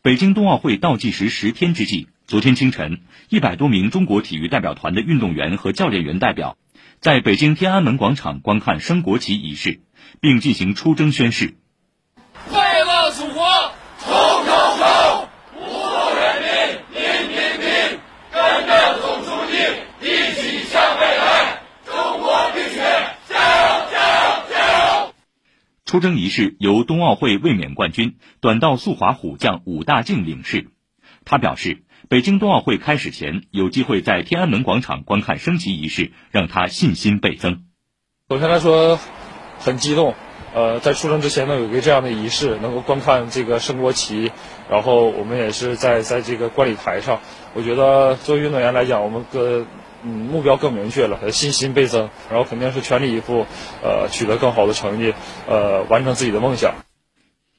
北京冬奥会倒计时十天之际，昨天清晨，一百多名中国体育代表团的运动员和教练员代表，在北京天安门广场观看升国旗仪式，并进行出征宣誓。为了祖国，冲冲冲！五路人民，拼拼拼！跟着总书记一起向未来！中国必须加油加油加油！出征仪式由冬奥会卫冕冠军、短道速滑虎将武大靖领事。他表示，北京冬奥会开始前有机会在天安门广场观看升旗仪式，让他信心倍增。首先来说，很激动。呃，在出征之前呢，有一个这样的仪式，能够观看这个升国旗，然后我们也是在在这个观礼台上。我觉得作为运动员来讲，我们更嗯目标更明确了，信心倍增，然后肯定是全力以赴，呃，取得更好的成绩，呃，完成自己的梦想。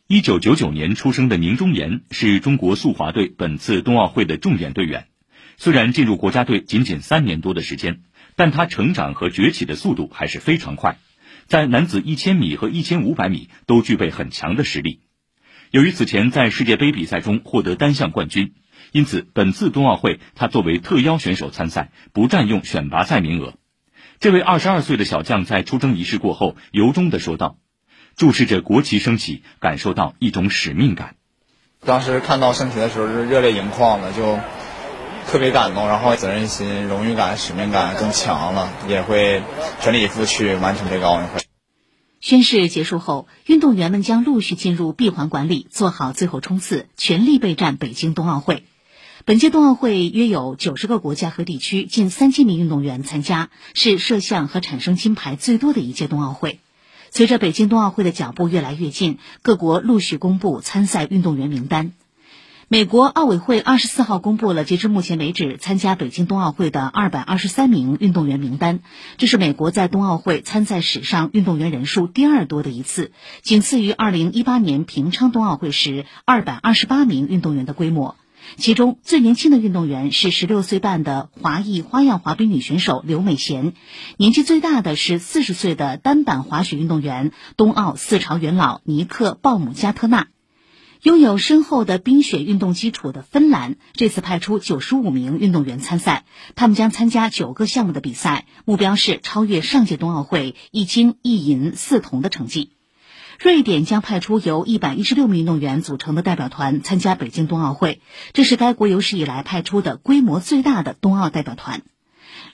一九九九年出生的宁忠岩是中国速滑队本次冬奥会的重点队员。虽然进入国家队仅仅三年多的时间，但他成长和崛起的速度还是非常快，在男子一千米和一千五百米都具备很强的实力。由于此前在世界杯比赛中获得单项冠军，因此本次冬奥会他作为特邀选手参赛，不占用选拔赛名额。这位二十二岁的小将在出征仪式过后，由衷地说道。注视着国旗升起，感受到一种使命感。当时看到升旗的时候是热泪盈眶的，就特别感动，然后责任心、荣誉感、使命感更强了，也会全力以赴去完成这个奥运会。宣誓结束后，运动员们将陆续进入闭环管理，做好最后冲刺，全力备战北京冬奥会。本届冬奥会约有九十个国家和地区，近三千名运动员参加，是摄像和产生金牌最多的一届冬奥会。随着北京冬奥会的脚步越来越近，各国陆续公布参赛运动员名单。美国奥委会二十四号公布了截至目前为止参加北京冬奥会的二百二十三名运动员名单，这是美国在冬奥会参赛史上运动员人数第二多的一次，仅次于二零一八年平昌冬奥会时二百二十八名运动员的规模。其中最年轻的运动员是十六岁半的华裔花样滑冰女选手刘美娴，年纪最大的是四十岁的单板滑雪运动员冬奥四朝元老尼克鲍姆加特纳。拥有深厚的冰雪运动基础的芬兰这次派出九十五名运动员参赛，他们将参加九个项目的比赛，目标是超越上届冬奥会一金一银四铜的成绩。瑞典将派出由一百一十六名运动员组成的代表团参加北京冬奥会，这是该国有史以来派出的规模最大的冬奥代表团。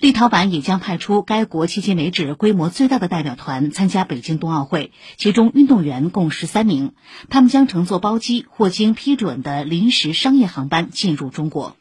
立陶宛也将派出该国迄今为止规模最大的代表团参加北京冬奥会，其中运动员共十三名，他们将乘坐包机或经批准的临时商业航班进入中国。